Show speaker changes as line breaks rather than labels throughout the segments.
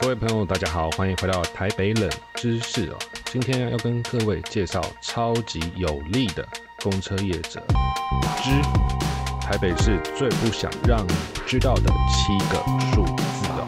各位朋友，大家好，欢迎回到台北冷知识哦。今天要跟各位介绍超级有力的公车业者之台北市最不想让你知道的七个数字哦。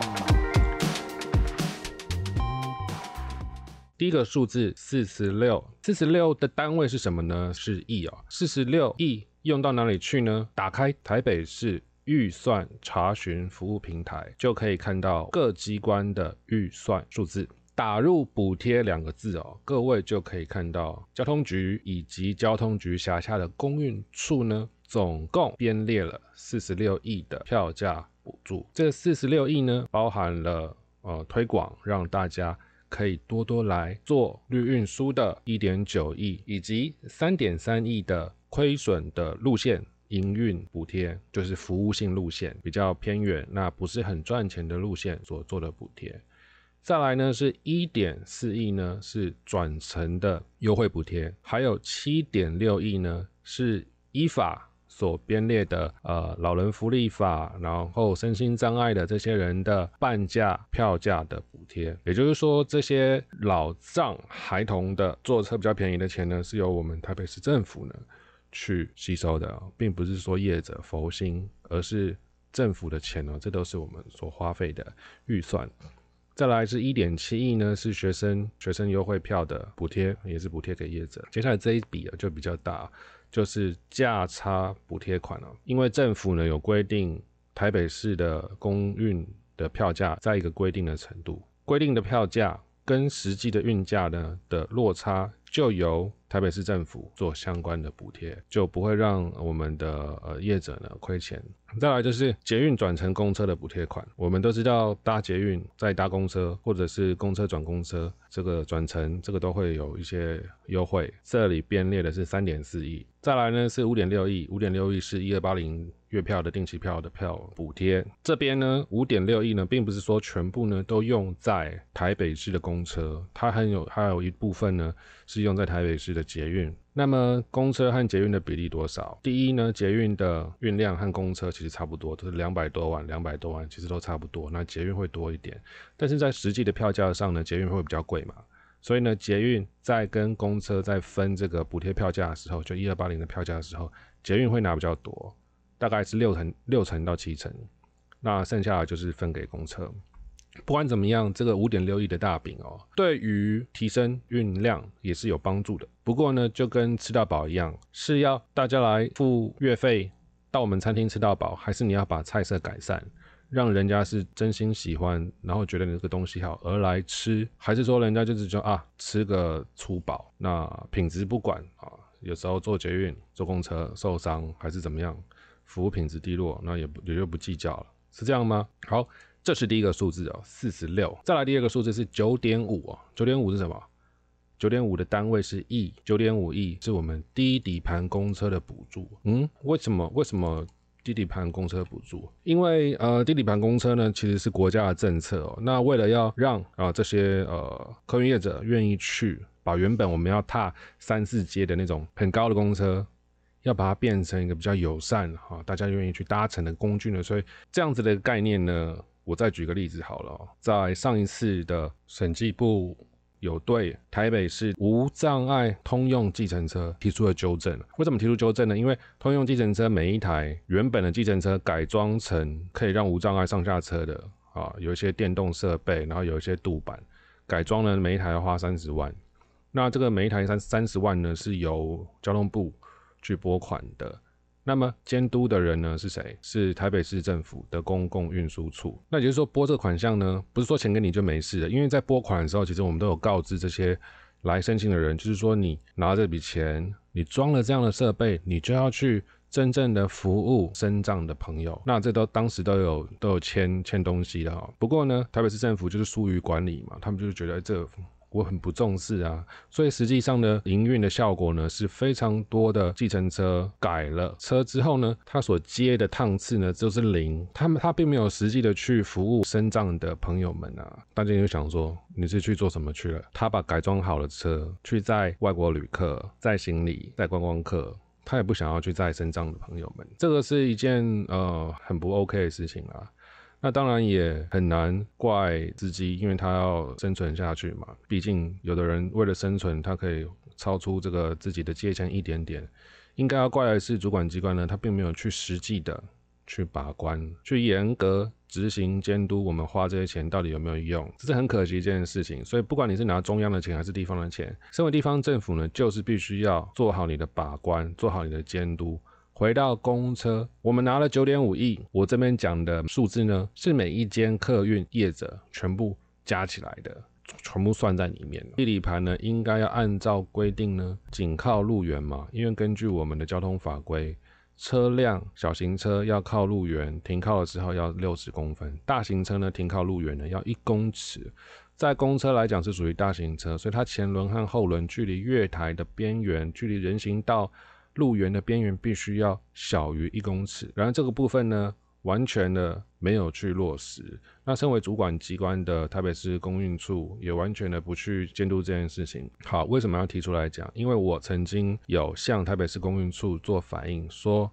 第一个数字四十六，四十六的单位是什么呢？是亿哦。四十六亿用到哪里去呢？打开台北市。预算查询服务平台就可以看到各机关的预算数字，打入补贴两个字哦，各位就可以看到交通局以及交通局辖下的公运处呢，总共编列了四十六亿的票价补助。这四十六亿呢，包含了呃推广，让大家可以多多来做绿运输的一点九亿，以及三点三亿的亏损的路线。营运补贴就是服务性路线比较偏远，那不是很赚钱的路线所做的补贴。再来呢是一点四亿呢是转乘的优惠补贴，还有七点六亿呢是依法所编列的呃老人福利法，然后身心障碍的这些人的半价票价的补贴。也就是说，这些老障孩童的坐车比较便宜的钱呢，是由我们台北市政府呢。去吸收的，并不是说业者佛心，而是政府的钱哦，这都是我们所花费的预算。再来是一点七亿呢，是学生学生优惠票的补贴，也是补贴给业者。接下来这一笔啊就比较大，就是价差补贴款哦，因为政府呢有规定，台北市的公运的票价在一个规定的程度，规定的票价跟实际的运价呢的落差。就由台北市政府做相关的补贴，就不会让我们的呃业者呢亏钱。再来就是捷运转乘公车的补贴款，我们都知道搭捷运再搭公车，或者是公车转公车，这个转乘这个都会有一些优惠。这里编列的是三点四亿，再来呢是五点六亿，五点六亿是一二八零月票的定期票的票补贴。这边呢五点六亿呢，并不是说全部呢都用在台北市的公车，它还有还有一部分呢是用在台北市的捷运。那么公车和捷运的比例多少？第一呢，捷运的运量和公车其实差不多，都是两百多万，两百多万其实都差不多。那捷运会多一点，但是在实际的票价上呢，捷运会比较贵嘛。所以呢，捷运在跟公车在分这个补贴票价的时候，就一二八零的票价的时候，捷运会拿比较多，大概是六成六成到七成，那剩下的就是分给公车。不管怎么样，这个五点六亿的大饼哦，对于提升运量也是有帮助的。不过呢，就跟吃到饱一样，是要大家来付月费到我们餐厅吃到饱，还是你要把菜色改善，让人家是真心喜欢，然后觉得你这个东西好而来吃，还是说人家就是说啊吃个粗饱，那品质不管啊，有时候坐捷运、坐公车受伤还是怎么样，服务品质低落，那也不也就不计较了，是这样吗？好。这是第一个数字哦，四十六。再来第二个数字是九点五哦，九点五是什么？九点五的单位是亿，九点五亿是我们低底盘公车的补助。嗯，为什么？为什么低底盘公车补助？因为呃，低底盘公车呢，其实是国家的政策哦。那为了要让啊这些呃客运业者愿意去，把原本我们要踏三四阶的那种很高的公车，要把它变成一个比较友善哈，大家愿意去搭乘的工具呢。所以这样子的概念呢。我再举个例子好了，在上一次的审计部有对台北市无障碍通用计程车提出了纠正。为什么提出纠正呢？因为通用计程车每一台原本的计程车改装成可以让无障碍上下车的啊，有一些电动设备，然后有一些镀板，改装呢每一台要花三十万。那这个每一台三三十万呢是由交通部去拨款的。那么监督的人呢是谁？是台北市政府的公共运输处。那也就是说，拨这个款项呢，不是说钱给你就没事了，因为在拨款的时候，其实我们都有告知这些来申请的人，就是说你拿这笔钱，你装了这样的设备，你就要去真正的服务身障的朋友。那这都当时都有都有签签东西的哈。不过呢，台北市政府就是疏于管理嘛，他们就是觉得这。我很不重视啊，所以实际上呢，营运的效果呢是非常多的。计程车改了车之后呢，它所接的趟次呢就是零，他们他并没有实际的去服务身障的朋友们啊。大家就想说，你是去做什么去了？他把改装好的车去载外国旅客、载行李、载观光客，他也不想要去载身障的朋友们。这个是一件呃很不 OK 的事情啊。那当然也很难怪司机，因为他要生存下去嘛。毕竟有的人为了生存，他可以超出这个自己的界限一点点。应该要怪的是主管机关呢，他并没有去实际的去把关，去严格执行监督，我们花这些钱到底有没有用，这是很可惜一件事情。所以不管你是拿中央的钱还是地方的钱，身为地方政府呢，就是必须要做好你的把关，做好你的监督。回到公车，我们拿了九点五亿，我这边讲的数字呢，是每一间客运业者全部加起来的。全部算在里面。地理盘呢，应该要按照规定呢，仅靠路缘嘛。因为根据我们的交通法规，车辆小型车要靠路缘停靠的时候要六十公分，大型车呢停靠路缘呢要一公尺。在公车来讲是属于大型车，所以它前轮和后轮距离月台的边缘，距离人行道路缘的边缘必须要小于一公尺。然后这个部分呢？完全的没有去落实，那身为主管机关的台北市公运处也完全的不去监督这件事情。好，为什么要提出来讲？因为我曾经有向台北市公运处做反映，说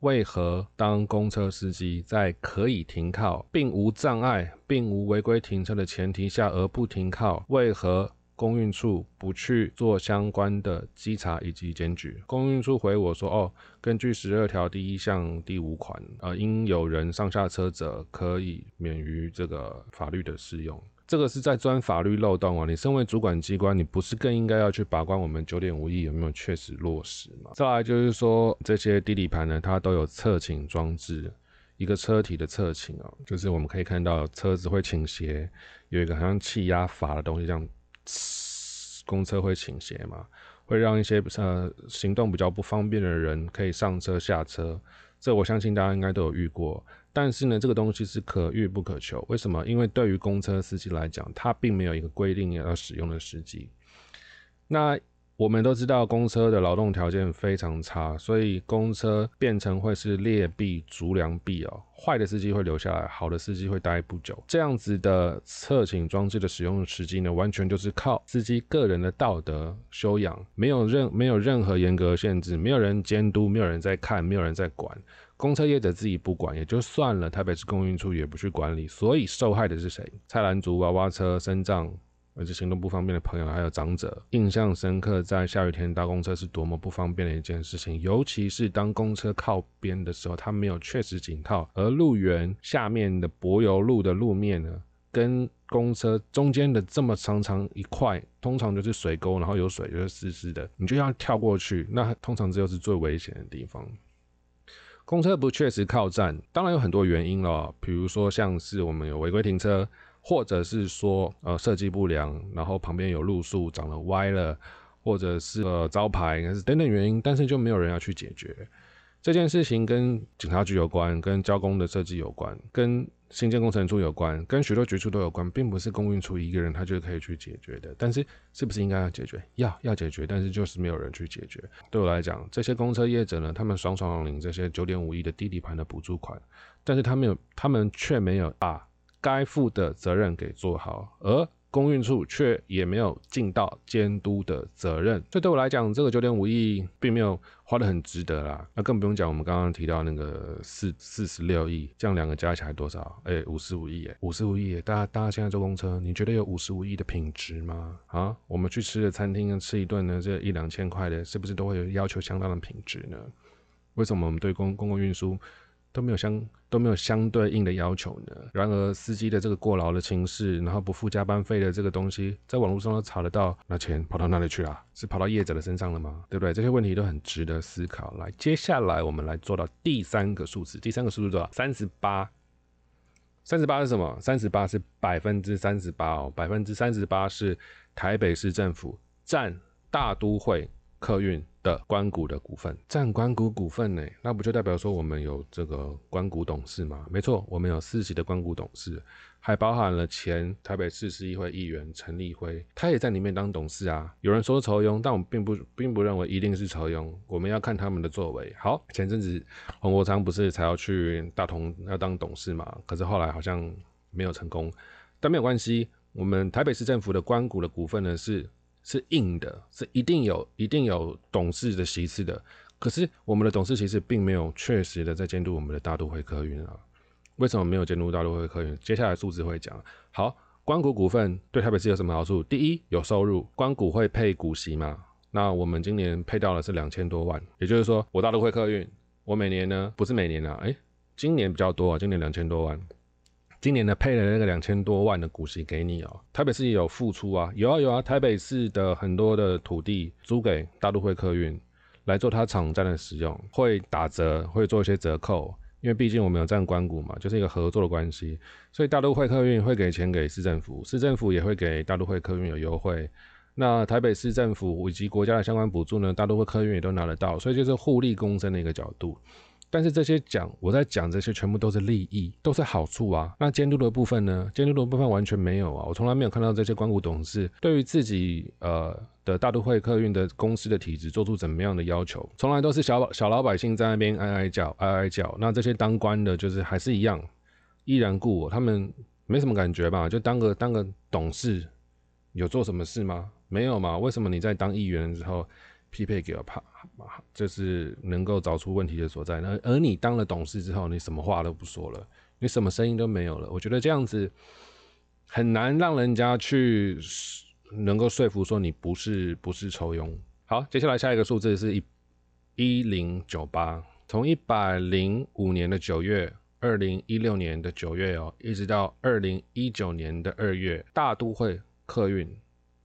为何当公车司机在可以停靠，并无障碍，并无违规停车的前提下而不停靠，为何？公运处不去做相关的稽查以及检举。公运处回我说：“哦，根据十二条第一项第五款，呃，应有人上下车者可以免于这个法律的适用。这个是在钻法律漏洞啊！你身为主管机关，你不是更应该要去把关我们九点五亿有没有确实落实吗？再来就是说，这些地理盘呢，它都有侧倾装置，一个车体的侧倾啊，就是我们可以看到车子会倾斜，有一个好像气压阀的东西这样。”公车会倾斜嘛，会让一些呃行动比较不方便的人可以上车下车，这我相信大家应该都有遇过。但是呢，这个东西是可遇不可求。为什么？因为对于公车司机来讲，他并没有一个规定要使用的时机。那我们都知道公车的劳动条件非常差，所以公车变成会是劣币逐良币哦。坏的司机会留下来，好的司机会待不久。这样子的侧倾装置的使用时机呢，完全就是靠司机个人的道德修养，没有任没有任何严格限制，没有人监督，没有人在看，没有人在管。公车业者自己不管也就算了，台北市公运处也不去管理，所以受害的是谁？菜篮族、娃娃车、身障。而且行动不方便的朋友还有长者，印象深刻，在下雨天搭公车是多么不方便的一件事情。尤其是当公车靠边的时候，它没有确实紧靠，而路缘下面的柏油路的路面呢，跟公车中间的这么长长一块，通常就是水沟，然后有水就是湿湿的，你就要跳过去，那通常这又是最危险的地方。公车不确实靠站，当然有很多原因了，比如说像是我们有违规停车。或者是说，呃，设计不良，然后旁边有路树长得歪了，或者是呃招牌，是等等原因，但是就没有人要去解决这件事情，跟警察局有关，跟交工的设计有关，跟新建工程处有关，跟许多局处都有关，并不是公运处一个人他就可以去解决的。但是是不是应该要解决？要要解决，但是就是没有人去解决。对我来讲，这些公车业者呢，他们爽爽领这些九点五亿的地理盘的补助款，但是他们有，他们却没有啊。该负的责任给做好，而公运处却也没有尽到监督的责任。这对我来讲，这个九点五亿并没有花的很值得啦。那更不用讲，我们刚刚提到那个四四十六亿，这样两个加起来多少？哎，五十五亿，哎，五十五亿。大家大家现在坐公车，你觉得有五十五亿的品质吗？啊，我们去吃的餐厅吃一顿呢，这一两千块的，是不是都会有要求相当的品质呢？为什么我们对公公共运输？都没有相都没有相对应的要求呢。然而，司机的这个过劳的情势，然后不付加班费的这个东西，在网络上都查得到，那钱跑到哪里去了？是跑到业者的身上了吗？对不对？这些问题都很值得思考。来，接下来我们来做到第三个数字，第三个数字多少？三十八。三十八是什么？三十八是百分之三十八哦，百分之三十八是台北市政府占大都会客运。的关谷的股份占关谷股份呢，那不就代表说我们有这个关谷董事吗？没错，我们有四席的关谷董事，还包含了前台北市市议会议员陈立辉，他也在里面当董事啊。有人说仇庸，但我们并不并不认为一定是仇庸，我们要看他们的作为。好，前阵子洪国昌不是才要去大同要当董事嘛？可是后来好像没有成功，但没有关系，我们台北市政府的关谷的股份呢是。是硬的，是一定有一定有董事的席次的。可是我们的董事其实并没有确实的在监督我们的大都会客运啊。为什么没有监督大都会客运？接下来数字会讲。好，关谷股份对台北市有什么好处？第一，有收入，关谷会配股息嘛？那我们今年配到的是两千多万，也就是说，我大都会客运，我每年呢不是每年啊，哎，今年比较多啊，今年两千多万。今年呢配了那个两千多万的股息给你哦，台北市也有付出啊，有啊有啊，台北市的很多的土地租给大都会客运来做它场站的使用，会打折，会做一些折扣，因为毕竟我们有占关股嘛，就是一个合作的关系，所以大都会客运会给钱给市政府，市政府也会给大都会客运有优惠，那台北市政府以及国家的相关补助呢，大都会客运也都拿得到，所以就是互利共生的一个角度。但是这些讲，我在讲这些全部都是利益，都是好处啊。那监督的部分呢？监督的部分完全没有啊。我从来没有看到这些关谷董事对于自己呃的大都会客运的公司的体制做出怎么样的要求，从来都是小小老百姓在那边哀哀叫哀哀叫。那这些当官的，就是还是一样依然故我，他们没什么感觉吧？就当个当个董事，有做什么事吗？没有嘛？为什么你在当议员的时候？匹配给我怕，就是能够找出问题的所在。那而你当了董事之后，你什么话都不说了，你什么声音都没有了。我觉得这样子很难让人家去能够说服说你不是不是抽佣。好，接下来下一个数字是一一零九八，从一百零五年的九月，二零一六年的九月哦，一直到二零一九年的二月，大都会客运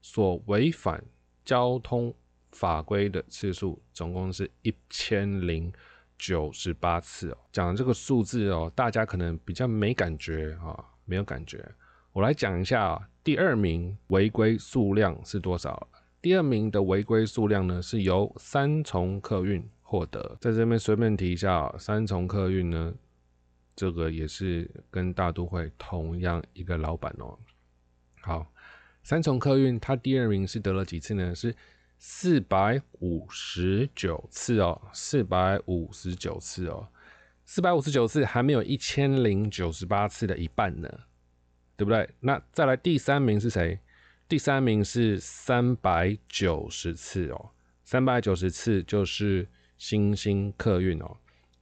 所违反交通。法规的次数总共是一千零九十八次哦。讲这个数字哦，大家可能比较没感觉啊，没有感觉。我来讲一下，第二名违规数量是多少？第二名的违规数量呢，是由三重客运获得。在这边随便提一下，三重客运呢，这个也是跟大都会同样一个老板哦。好，三重客运它第二名是得了几次呢？是。四百五十九次哦，四百五十九次哦，四百五十九次还没有一千零九十八次的一半呢，对不对？那再来第三名是谁？第三名是三百九十次哦，三百九十次就是星星客运哦，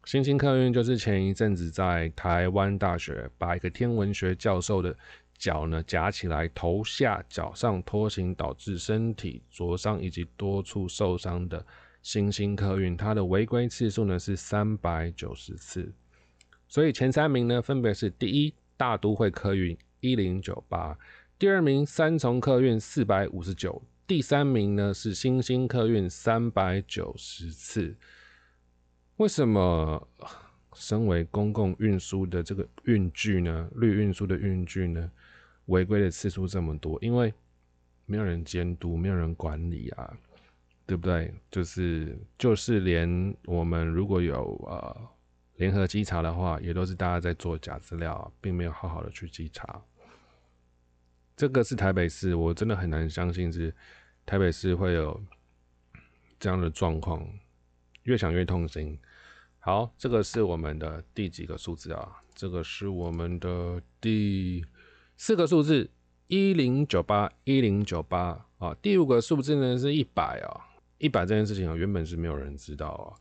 星星客运就是前一阵子在台湾大学把一个天文学教授的。脚呢夹起来，头下脚上拖行，导致身体灼伤以及多处受伤的新兴客运，它的违规次数呢是三百九十次。所以前三名呢分别是：第一大都会客运一零九八，第二名三重客运四百五十九，第三名呢是新兴客运三百九十次。为什么身为公共运输的这个运具呢？绿运输的运具呢？违规的次数这么多，因为没有人监督，没有人管理啊，对不对？就是就是连我们如果有呃联合稽查的话，也都是大家在做假资料，并没有好好的去稽查。这个是台北市，我真的很难相信是台北市会有这样的状况，越想越痛心。好，这个是我们的第几个数字啊？这个是我们的第。四个数字一零九八一零九八啊，第五个数字呢是一百啊，一百这件事情啊原本是没有人知道啊，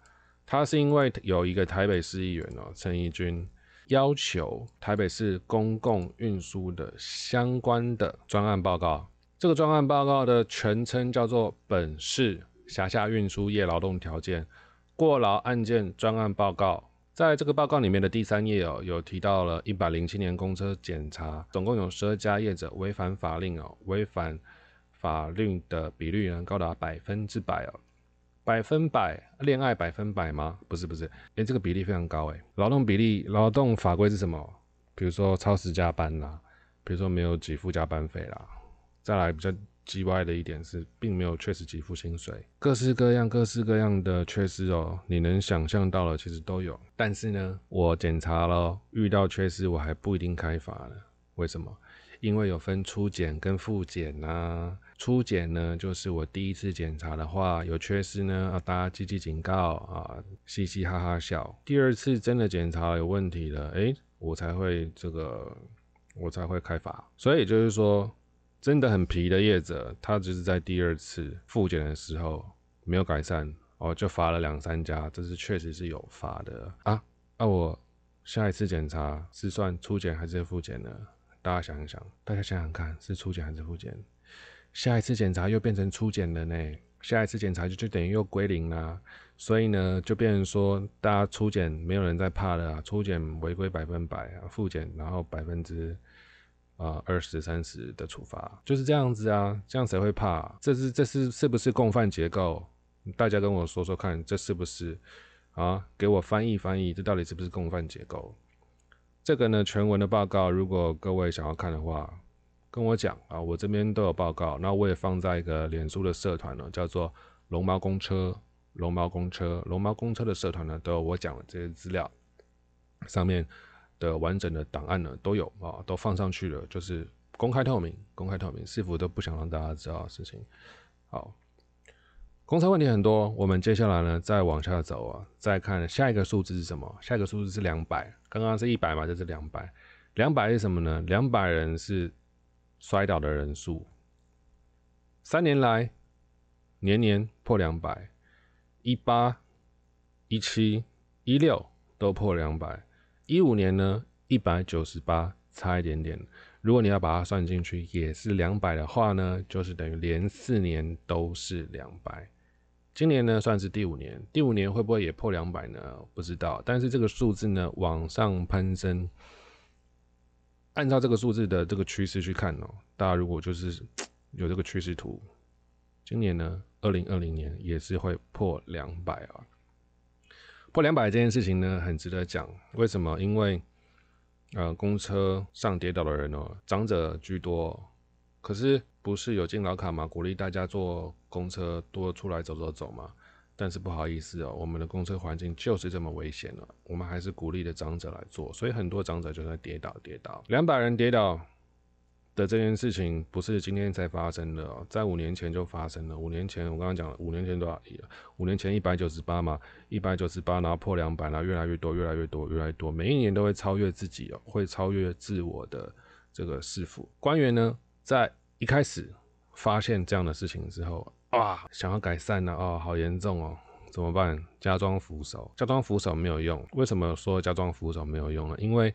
他是因为有一个台北市议员哦陈义军要求台北市公共运输的相关的专案报告，这个专案报告的全称叫做本市辖下运输业劳动条件过劳案件专案报告。在这个报告里面的第三页哦，有提到了一百零七年公车检查，总共有十二家业者违反法令哦，违反法律的比率呢高达百分之百哦，百分百恋爱百分百吗？不是不是，哎，这个比例非常高哎，劳动比例劳动法规是什么？比如说超时加班啦，比如说没有给付加班费啦，再来比较。叽歪的一点是，并没有确实给付薪水，各式各样、各式各样的缺失哦，你能想象到的其实都有。但是呢，我检查了，遇到缺失我还不一定开罚呢。为什么？因为有分初检跟复检呐。初检呢，就是我第一次检查的话有缺失呢，啊，大家积极警告啊，嘻嘻哈哈笑。第二次真的检查有问题了，哎，我才会这个，我才会开罚。所以就是说。真的很皮的业者，他只是在第二次复检的时候没有改善，哦，就罚了两三家，这是确实是有罚的啊。那我下一次检查是算初检还是复检呢？大家想一想，大家想想看，是初检还是复检？下一次检查又变成初检了呢？下一次检查就就等于又归零啦。所以呢，就变成说，大家初检没有人在怕了啊，初检违规百分百啊，复检然后百分之啊二十三十的处罚，就是这样子啊，这样谁会怕？这是这是是不是共犯结构？大家跟我说说看，这是不是啊？给我翻译翻译，这到底是不是共犯结构？这个呢，全文的报告，如果各位想要看的话，跟我讲啊，我这边都有报告，那我也放在一个脸书的社团呢，叫做龙猫公车。龙猫公车，龙猫公车的社团呢，都有我讲的这些资料，上面的完整的档案呢都有啊，都放上去了，就是公开透明，公开透明，是否都不想让大家知道的事情。好，公差问题很多，我们接下来呢再往下走啊，再看下一个数字是什么？下一个数字是两百，刚刚是一百嘛，这是两百，两百是什么呢？两百人是摔倒的人数，三年来年年破两百。一八、一七、一六都破两百，一五年呢一百九十八，差一点点。如果你要把它算进去，也是两百的话呢，就是等于连四年都是两百。今年呢算是第五年，第五年会不会也破两百呢？不知道。但是这个数字呢往上攀升，按照这个数字的这个趋势去看哦，大家如果就是有这个趋势图，今年呢？二零二零年也是会破两百啊，破两百这件事情呢，很值得讲。为什么？因为呃，公车上跌倒的人哦，长者居多。可是不是有敬老卡嘛，鼓励大家坐公车多出来走走走嘛。但是不好意思哦，我们的公车环境就是这么危险了，我们还是鼓励的长者来坐，所以很多长者就在跌倒跌倒，两百人跌倒。的这件事情不是今天才发生的哦，在五年前就发生了。五年前我刚刚讲了，五年前多少？五年前一百九十八嘛，一百九十八，然后破两百，然后越来越多，越来越多，越来越多，每一年都会超越自己哦，会超越自我的这个师傅官员呢，在一开始发现这样的事情之后，哇，想要改善呢，哦，好严重哦，怎么办？加装扶手，加装扶手没有用。为什么说加装扶手没有用呢？因为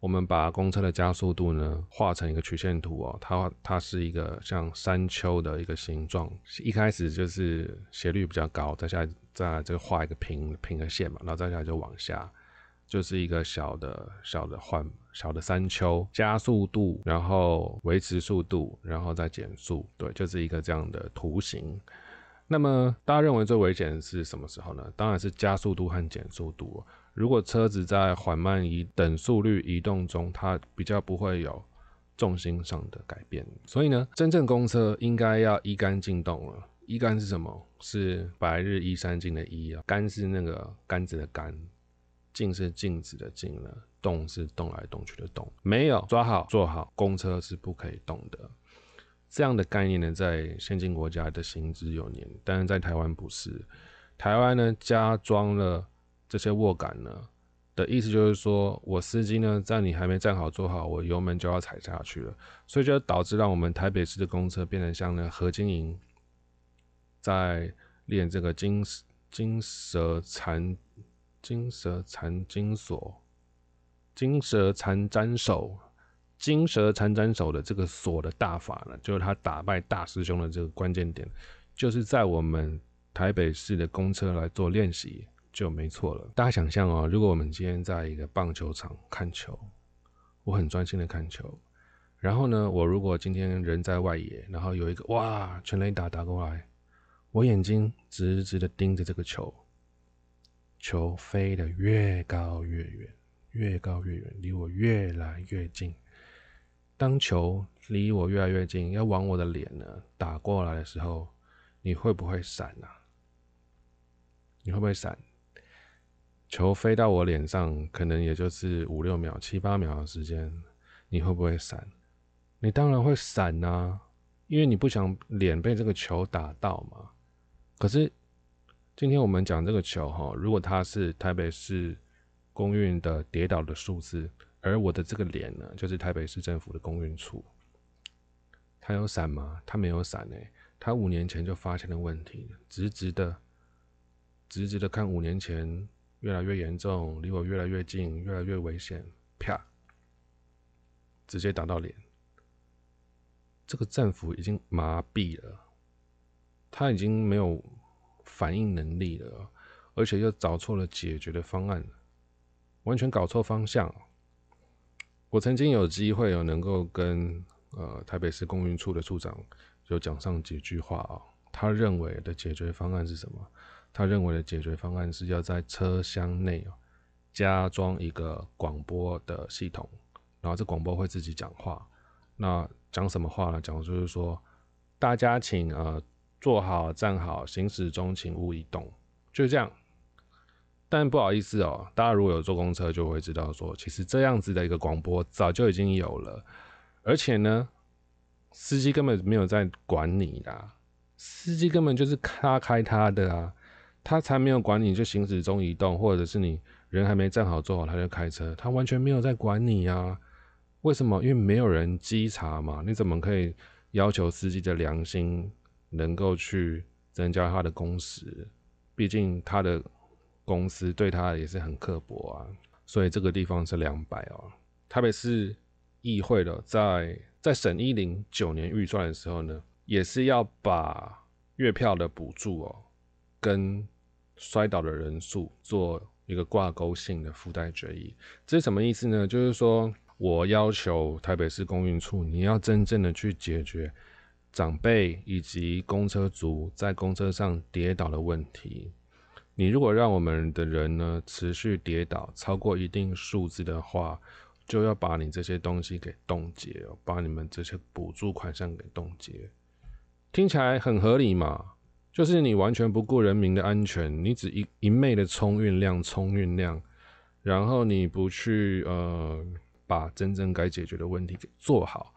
我们把公车的加速度呢画成一个曲线图哦，它它是一个像山丘的一个形状，一开始就是斜率比较高，再下再来这个画一个平平的线嘛，然后再下来就往下，就是一个小的小的缓小的山丘，加速度，然后维持速度，然后再减速，对，就是一个这样的图形。那么大家认为最危险是什么时候呢？当然是加速度和减速度。如果车子在缓慢移等速率移动中，它比较不会有重心上的改变。所以呢，真正公车应该要一杆进动了。一杆是什么？是白日依山尽的依啊，杆是那个杆子的杆，静是静止的静了，动是动来动去的动。没有抓好做好，公车是不可以动的。这样的概念呢，在先进国家的行之有年，但是在台湾不是。台湾呢，加装了。这些握杆呢的意思就是说，我司机呢在你还没站好坐好，我油门就要踩下去了，所以就导致让我们台北市的公车变成像呢何金莹在练这个金金蛇缠金蛇缠金锁金蛇缠斩手金蛇缠斩手的这个锁的大法呢，就是他打败大师兄的这个关键点，就是在我们台北市的公车来做练习。就没错了。大家想象哦，如果我们今天在一个棒球场看球，我很专心的看球，然后呢，我如果今天人在外野，然后有一个哇全垒打打过来，我眼睛直直的盯着这个球，球飞得越高越远，越高越远，离我越来越近。当球离我越来越近，要往我的脸呢打过来的时候，你会不会闪啊？你会不会闪？球飞到我脸上，可能也就是五六秒、七八秒的时间，你会不会闪？你当然会闪呐，因为你不想脸被这个球打到嘛。可是今天我们讲这个球哈，如果它是台北市公运的跌倒的数字，而我的这个脸呢，就是台北市政府的公运处，它有闪吗？它没有闪诶，它五年前就发现了问题，直直的、直直的看五年前。越来越严重，离我越来越近，越来越危险，啪，直接打到脸。这个政府已经麻痹了，他已经没有反应能力了，而且又找错了解决的方案，完全搞错方向。我曾经有机会有能够跟呃台北市公运处的处长就讲上几句话啊，他认为的解决方案是什么？他认为的解决方案是要在车厢内加装一个广播的系统，然后这广播会自己讲话。那讲什么话呢？讲就是说，大家请呃坐好站好，行驶中请勿移动，就是这样。但不好意思哦，大家如果有坐公车，就会知道说，其实这样子的一个广播早就已经有了，而且呢，司机根本没有在管你啦，司机根本就是他开他的啊，他才没有管你就行驶中移动，或者是你人还没站好坐好他就开车，他完全没有在管你啊。为什么？因为没有人稽查嘛，你怎么可以要求司机的良心能够去增加他的工时？毕竟他的。公司对他也是很刻薄啊，所以这个地方是两百哦。台北市议会的在在审一零九年预算的时候呢，也是要把月票的补助哦，跟摔倒的人数做一个挂钩性的附带决议。这是什么意思呢？就是说我要求台北市公运处，你要真正的去解决长辈以及公车族在公车上跌倒的问题。你如果让我们的人呢持续跌倒超过一定数字的话，就要把你这些东西给冻结，把你们这些补助款项给冻结。听起来很合理嘛？就是你完全不顾人民的安全，你只一一昧的冲运量、冲运量，然后你不去呃把真正该解决的问题给做好，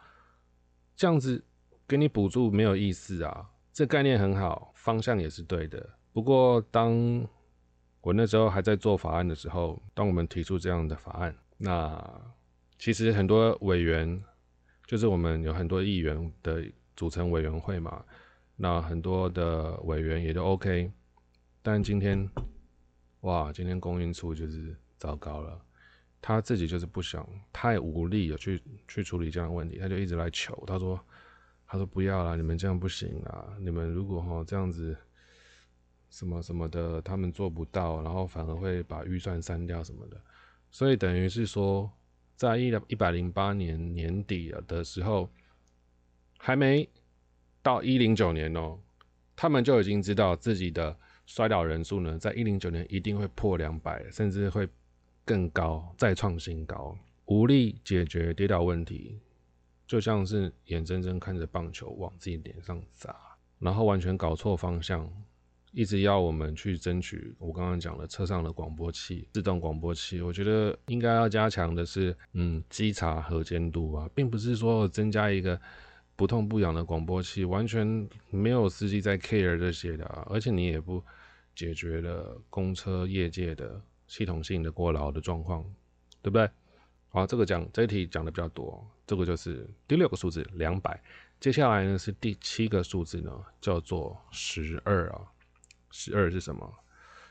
这样子给你补助没有意思啊。这概念很好，方向也是对的。不过，当我那时候还在做法案的时候，当我们提出这样的法案，那其实很多委员，就是我们有很多议员的组成委员会嘛，那很多的委员也都 OK。但今天，哇，今天供应处就是糟糕了，他自己就是不想，太无力了去去处理这样的问题，他就一直来求，他说，他说不要了，你们这样不行啊，你们如果哈这样子。什么什么的，他们做不到，然后反而会把预算删掉什么的，所以等于是说，在一一百零八年年底的时候，还没到一零九年哦，他们就已经知道自己的摔倒人数呢，在一零九年一定会破两百，甚至会更高，再创新高，无力解决跌倒问题，就像是眼睁睁看着棒球往自己脸上砸，然后完全搞错方向。一直要我们去争取，我刚刚讲的车上的广播器、自动广播器，我觉得应该要加强的是，嗯，稽查和监督啊，并不是说增加一个不痛不痒的广播器，完全没有司机在 care 这些的，啊而且你也不解决了公车业界的系统性的过劳的状况，对不对？好，这个讲这一题讲的比较多，这个就是第六个数字两百，接下来呢是第七个数字呢，叫做十二啊。十二是什么？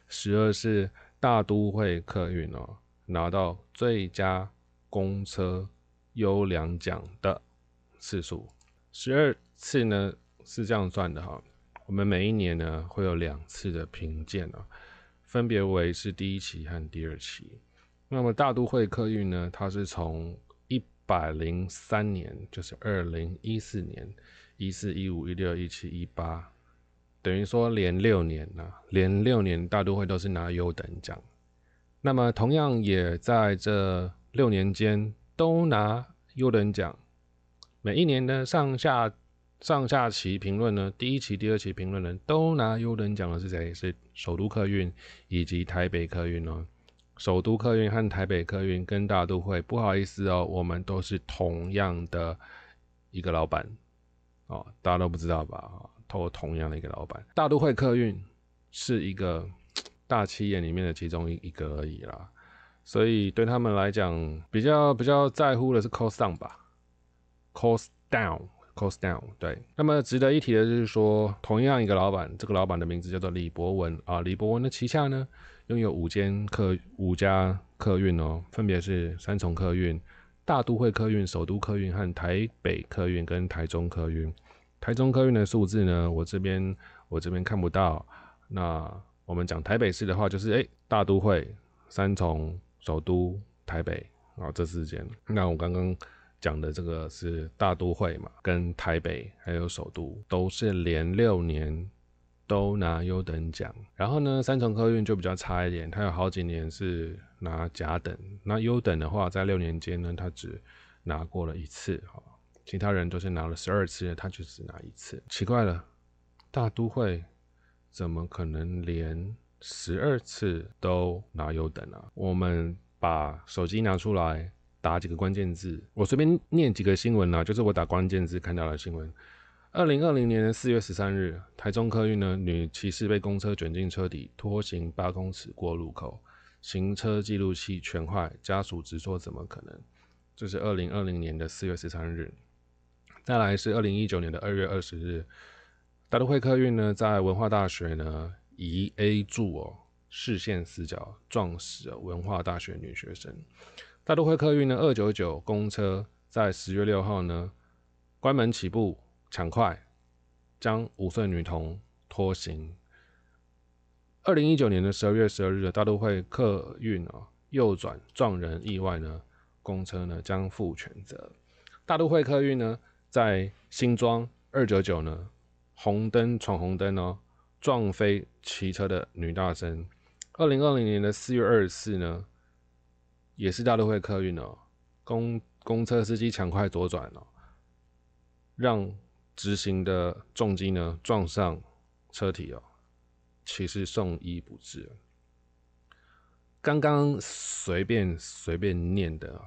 十二是大都会客运哦，拿到最佳公车优良奖的次数。十二次呢是这样算的哈，我们每一年呢会有两次的评鉴啊，分别为是第一期和第二期。那么大都会客运呢，它是从一百零三年，就是二零一四年，一四一五一六一七一八。等于说连六年呐，连六年大都会都是拿优等奖。那么同样也在这六年间都拿优等奖。每一年的上下上下期评论呢，第一期、第二期评论人都拿优等奖的是谁？是首都客运以及台北客运哦。首都客运和台北客运跟大都会，不好意思哦，我们都是同样的一个老板哦，大家都不知道吧？投同样的一个老板，大都会客运是一个大企业里面的其中一一个而已啦，所以对他们来讲，比较比较在乎的是 cost down 吧，cost down，cost down。对，那么值得一提的就是说，同样一个老板，这个老板的名字叫做李博文啊，李博文的旗下呢拥有五间客五家客运哦，分别是三重客运、大都会客运、首都客运和台北客运跟台中客运。台中客运的数字呢，我这边我这边看不到。那我们讲台北市的话，就是诶大都会、三重、首都、台北啊这四间。那我刚刚讲的这个是大都会嘛，跟台北还有首都都是连六年都拿优等奖。然后呢，三重客运就比较差一点，它有好几年是拿甲等。那优等的话，在六年间呢，它只拿过了一次哈。其他人都是拿了十二次，他就只拿一次，奇怪了，大都会怎么可能连十二次都拿优等啊？我们把手机拿出来打几个关键字，我随便念几个新闻啊，就是我打关键字看到的新闻。二零二零年四月十三日，台中客运呢女骑士被公车卷进车底，拖行八公尺过路口，行车记录器全坏，家属直说怎么可能？这是二零二零年的四月十三日。再来是二零一九年的二月二十日，大都会客运呢在文化大学呢以 A 柱哦视线死角撞死了文化大学女学生。大都会客运呢二九九公车在十月六号呢关门起步抢快，将五岁女童拖行。二零一九年的十二月十二日，大都会客运啊右转撞人意外呢，公车呢将负全责。大都会客运呢。在新庄二九九呢，红灯闯红灯哦，撞飞骑车的女大生。二零二零年的四月二十四呢，也是大都会客运哦，公公车司机抢快左转哦，让直行的重机呢撞上车体哦，其实送医不治。刚刚随便随便念的哦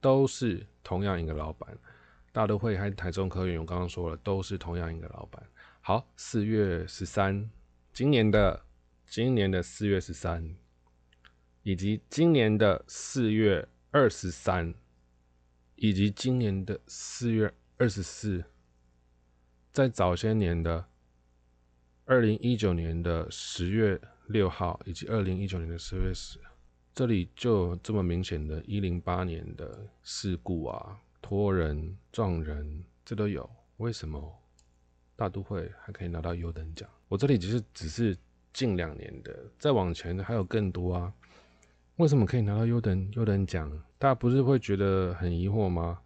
都是同样一个老板。大都会还是台中客运，我刚刚说了，都是同样一个老板。好，四月十三，今年的今年的四月十三，以及今年的四月二十三，以及今年的四月二十四，在早些年的二零一九年的十月六号，以及二零一九年的十月十，这里就这么明显的，一零八年的事故啊。拖人、撞人，这都有。为什么大都会还可以拿到优等奖？我这里只是只是近两年的，再往前还有更多啊。为什么可以拿到优等优等奖？大家不是会觉得很疑惑吗？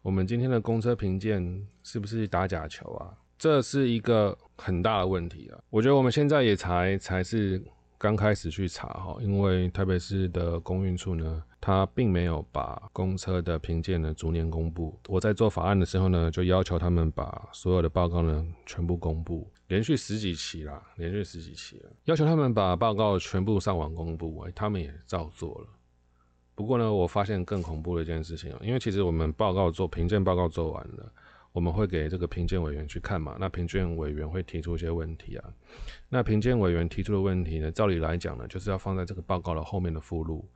我们今天的公车评鉴是不是打假球啊？这是一个很大的问题啊。我觉得我们现在也才才是。刚开始去查哈，因为台北市的公运处呢，他并没有把公车的评鉴呢逐年公布。我在做法案的时候呢，就要求他们把所有的报告呢全部公布，连续十几期啦，连续十几期了，要求他们把报告全部上网公布，哎，他们也照做了。不过呢，我发现更恐怖的一件事情啊，因为其实我们报告做评鉴报告做完了。我们会给这个评鉴委员去看嘛？那评鉴委员会提出一些问题啊。那评鉴委员提出的问题呢，照理来讲呢，就是要放在这个报告的后面的附录。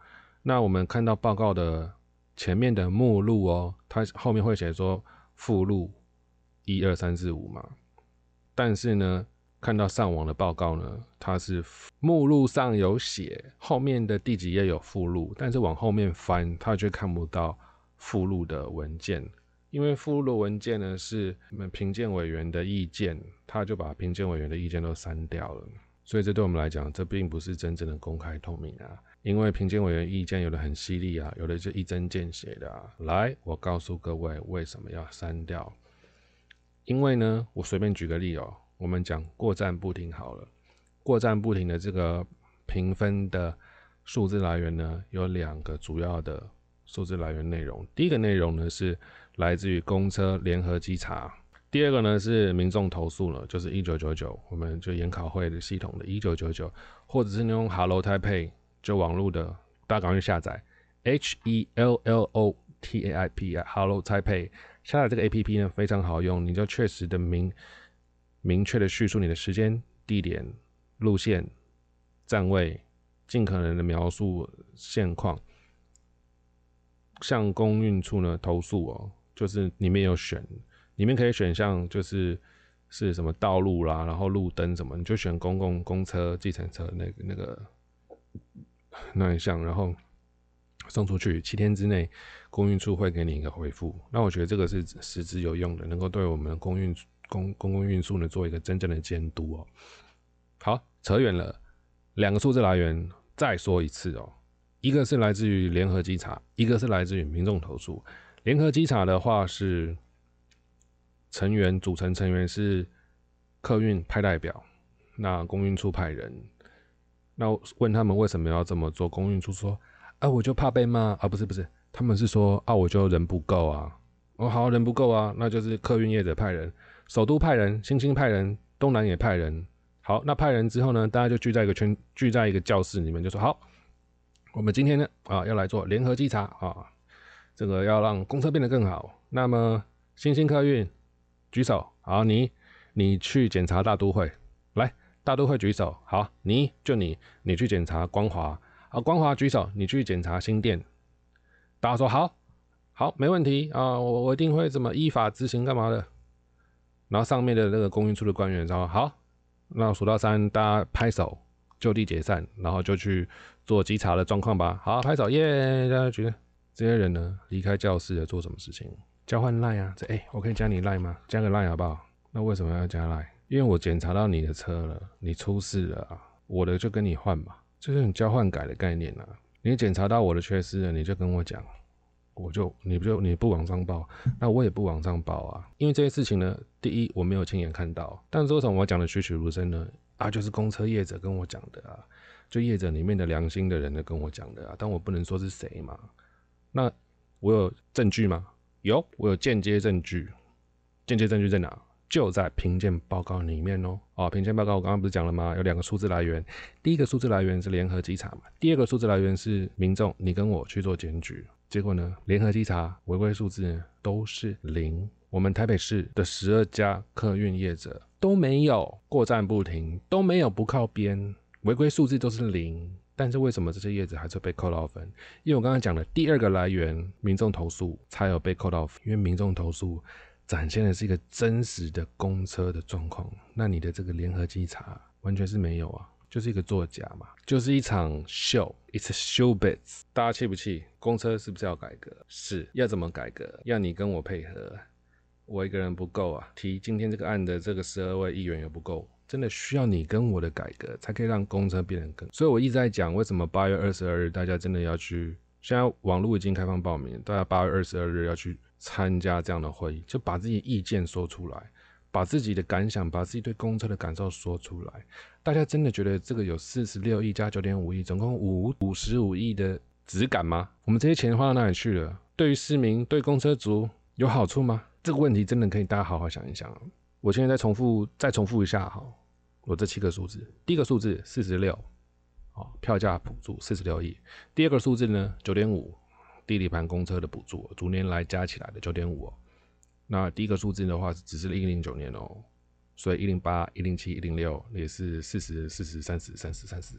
那我们看到报告的前面的目录哦，它后面会写说附录一二三四五嘛。但是呢，看到上网的报告呢，它是目录上有写后面的第几页有附录，但是往后面翻，它却看不到附录的文件。因为附录的文件呢是我们评鉴委员的意见，他就把评鉴委员的意见都删掉了，所以这对我们来讲，这并不是真正的公开透明啊。因为评鉴委员意见有的很犀利啊，有的就一针见血的啊。来，我告诉各位为什么要删掉？因为呢，我随便举个例哦，我们讲过站不停好了，过站不停的这个评分的数字来源呢，有两个主要的数字来源内容。第一个内容呢是。来自于公车联合稽查，第二个呢是民众投诉了，就是一九九九，我们就研考会的系统的一九九九，或者是你用 Hello Taipei 就网络的，大家赶快去下载 H E L L O T A I P Hello type 下载这个 A P P 呢非常好用，你就确实的明明确的叙述你的时间、地点、路线、站位，尽可能的描述现况，向公运处呢投诉哦。就是里面有选，里面可以选项就是是什么道路啦，然后路灯什么，你就选公共公车、计程车那个那个那一项，然后送出去，七天之内公运处会给你一个回复。那我觉得这个是实质有用的，能够对我们公运公公共运输呢做一个真正的监督哦。好，扯远了，两个数字来源再说一次哦，一个是来自于联合稽查，一个是来自于民众投诉。联合稽查的话是成员组成成员是客运派代表，那公运处派人。那问他们为什么要这么做？公运处说：“啊，我就怕被骂啊，不是不是，他们是说啊，我就人不够啊。哦，好人不够啊，那就是客运业者派人，首都派人，新兴派人，东南也派人。好，那派人之后呢，大家就聚在一个圈，聚在一个教室里面，就说好，我们今天呢啊要来做联合稽查啊，这个要让公车变得更好。那么新兴客运举手，好，你你去检查大都会。”来大都会举手，好，你就你，你去检查光华，啊，光华举手，你去检查新店。大家说好，好，没问题啊，我我一定会怎么依法执行干嘛的。然后上面的那个公运处的官员说好，那数到三，大家拍手，就地解散，然后就去做稽查的状况吧。好，拍手，耶！大家觉得这些人呢，离开教室做什么事情？交换赖啊，这哎，我可以加你赖吗？加个赖好不好？那为什么要加赖？因为我检查到你的车了，你出事了啊，我的就跟你换嘛，这是很交换改的概念啊。你检查到我的缺失了，你就跟我讲，我就你不就你不往上报，那我也不往上报啊。因为这些事情呢，第一我没有亲眼看到，但是为什么我讲的栩栩如生呢？啊，就是公车业者跟我讲的啊，就业者里面的良心的人呢跟我讲的啊，但我不能说是谁嘛。那我有证据吗？有，我有间接证据，间接证据在哪？就在评鉴报告里面哦，哦，评鉴报告我刚刚不是讲了吗？有两个数字来源，第一个数字来源是联合稽查嘛，第二个数字来源是民众，你跟我去做检举，结果呢，联合稽查违规数字都是零，我们台北市的十二家客运业者都没有过站不停，都没有不靠边，违规数字都是零，但是为什么这些业者还是被扣到分？因为我刚刚讲的第二个来源，民众投诉才有被扣到分，因为民众投诉。展现的是一个真实的公车的状况，那你的这个联合稽查完全是没有啊，就是一个作假嘛，就是一场秀，It's a showbiz。大家气不气？公车是不是要改革？是要怎么改革？要你跟我配合，我一个人不够啊。提今天这个案的这个十二位议员也不够，真的需要你跟我的改革，才可以让公车变得更。所以我一直在讲，为什么八月二十二日大家真的要去？现在网络已经开放报名，大家八月二十二日要去。参加这样的会议，就把自己意见说出来，把自己的感想，把自己对公车的感受说出来。大家真的觉得这个有四十六亿加九点五亿，总共五五十五亿的质感吗？我们这些钱花到哪里去了？对于市民、对公车族有好处吗？这个问题真的可以大家好好想一想。我现在再重复，再重复一下哈，我这七个数字，第一个数字四十六，哦，票价补助四十六亿。第二个数字呢，九点五。地理盘公车的补助，逐年来加起来的九点五哦。那第一个数字的话，只是一零九年哦，所以一零八、一零七、一零六也是四十四十、三十、三十、三十，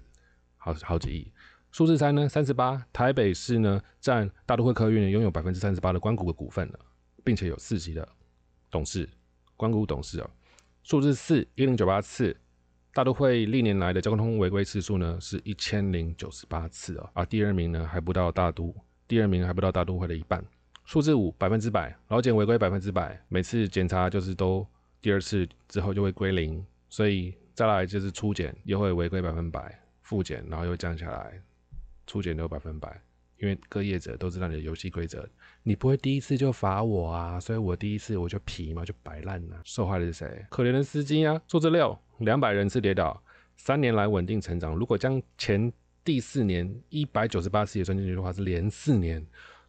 好好几亿。数字三呢，三十八，台北市呢占大都会客运拥有百分之三十八的关谷的股份了，并且有四级的董事，关谷董事哦。数字四，一零九八次，大都会历年来的交通违规次数呢是一千零九十八次哦，而第二名呢还不到大都。第二名还不到大都会的一半，数字五百分之百，老检违规百分之百，每次检查就是都第二次之后就会归零，所以再来就是初检又会违规百分百，复检然后又降下来，初检都百分百，因为各业者都知道你的游戏规则，你不会第一次就罚我啊，所以我第一次我就皮嘛就摆烂了，受害的是谁？可怜的司机啊！数字六两百人次跌倒，三年来稳定成长，如果将前第四年一百九十八次也算进去的话，是连四年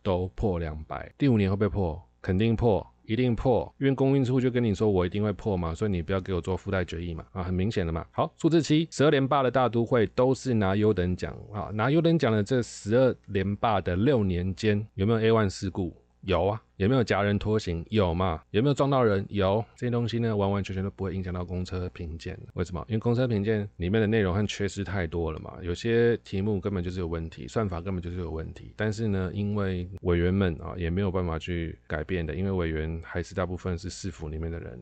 都破两百。第五年会不会破？肯定破，一定破。因为公运处就跟你说，我一定会破嘛，所以你不要给我做附带决议嘛。啊，很明显的嘛。好，数字七，十二连霸的大都会都是拿优等奖啊，拿优等奖的这十二连霸的六年间，有没有 A one 事故？有啊，有没有夹人拖行？有嘛？有没有撞到人？有，这些东西呢，完完全全都不会影响到公车评鉴。为什么？因为公车评鉴里面的内容和缺失太多了嘛，有些题目根本就是有问题，算法根本就是有问题。但是呢，因为委员们啊，也没有办法去改变的，因为委员还是大部分是市府里面的人，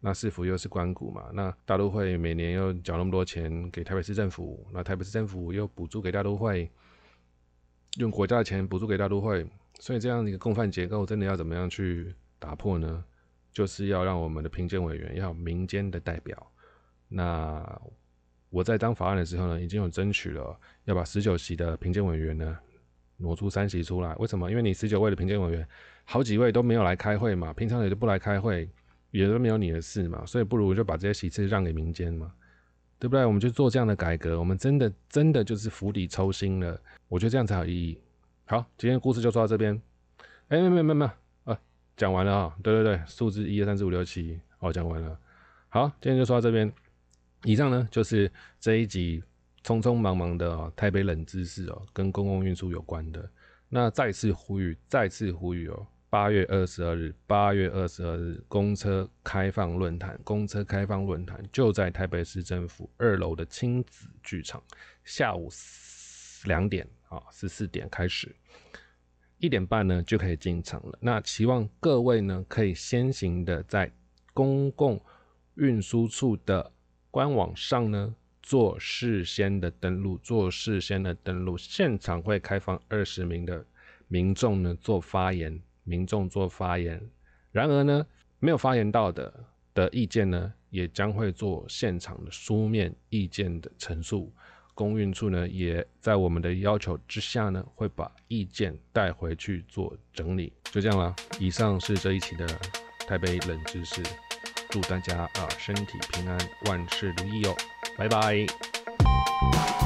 那市府又是官股嘛，那大都会每年又缴那么多钱给台北市政府，那台北市政府又补助给大都会。用国家的钱补助给大都会，所以这样的一个共犯结构，真的要怎么样去打破呢？就是要让我们的评鉴委员要民间的代表。那我在当法案的时候呢，已经有争取了，要把十九席的评鉴委员呢挪出三席出来。为什么？因为你十九位的评鉴委员，好几位都没有来开会嘛，平常也都不来开会，也都没有你的事嘛，所以不如就把这些席次让给民间嘛。对不对？我们就做这样的改革，我们真的真的就是釜底抽薪了。我觉得这样才有意义。好，今天故事就说到这边。哎，没没没没啊，讲完了啊。对对对，数字一二三四五六七，哦，讲完了。好，今天就说到这边。以上呢就是这一集匆匆忙忙的台北冷知识哦，跟公共运输有关的。那再次呼吁，再次呼吁哦。八月二十二日，八月二十二日，公车开放论坛，公车开放论坛就在台北市政府二楼的亲子剧场，下午两点啊，十四点开始，一点半呢就可以进场了。那希望各位呢可以先行的在公共运输处的官网上呢做事先的登录，做事先的登录，现场会开放二十名的民众呢做发言。民众做发言，然而呢，没有发言到的的意见呢，也将会做现场的书面意见的陈述。公运处呢，也在我们的要求之下呢，会把意见带回去做整理。就这样啦。以上是这一期的台北冷知识，祝大家啊身体平安，万事如意哦，拜拜。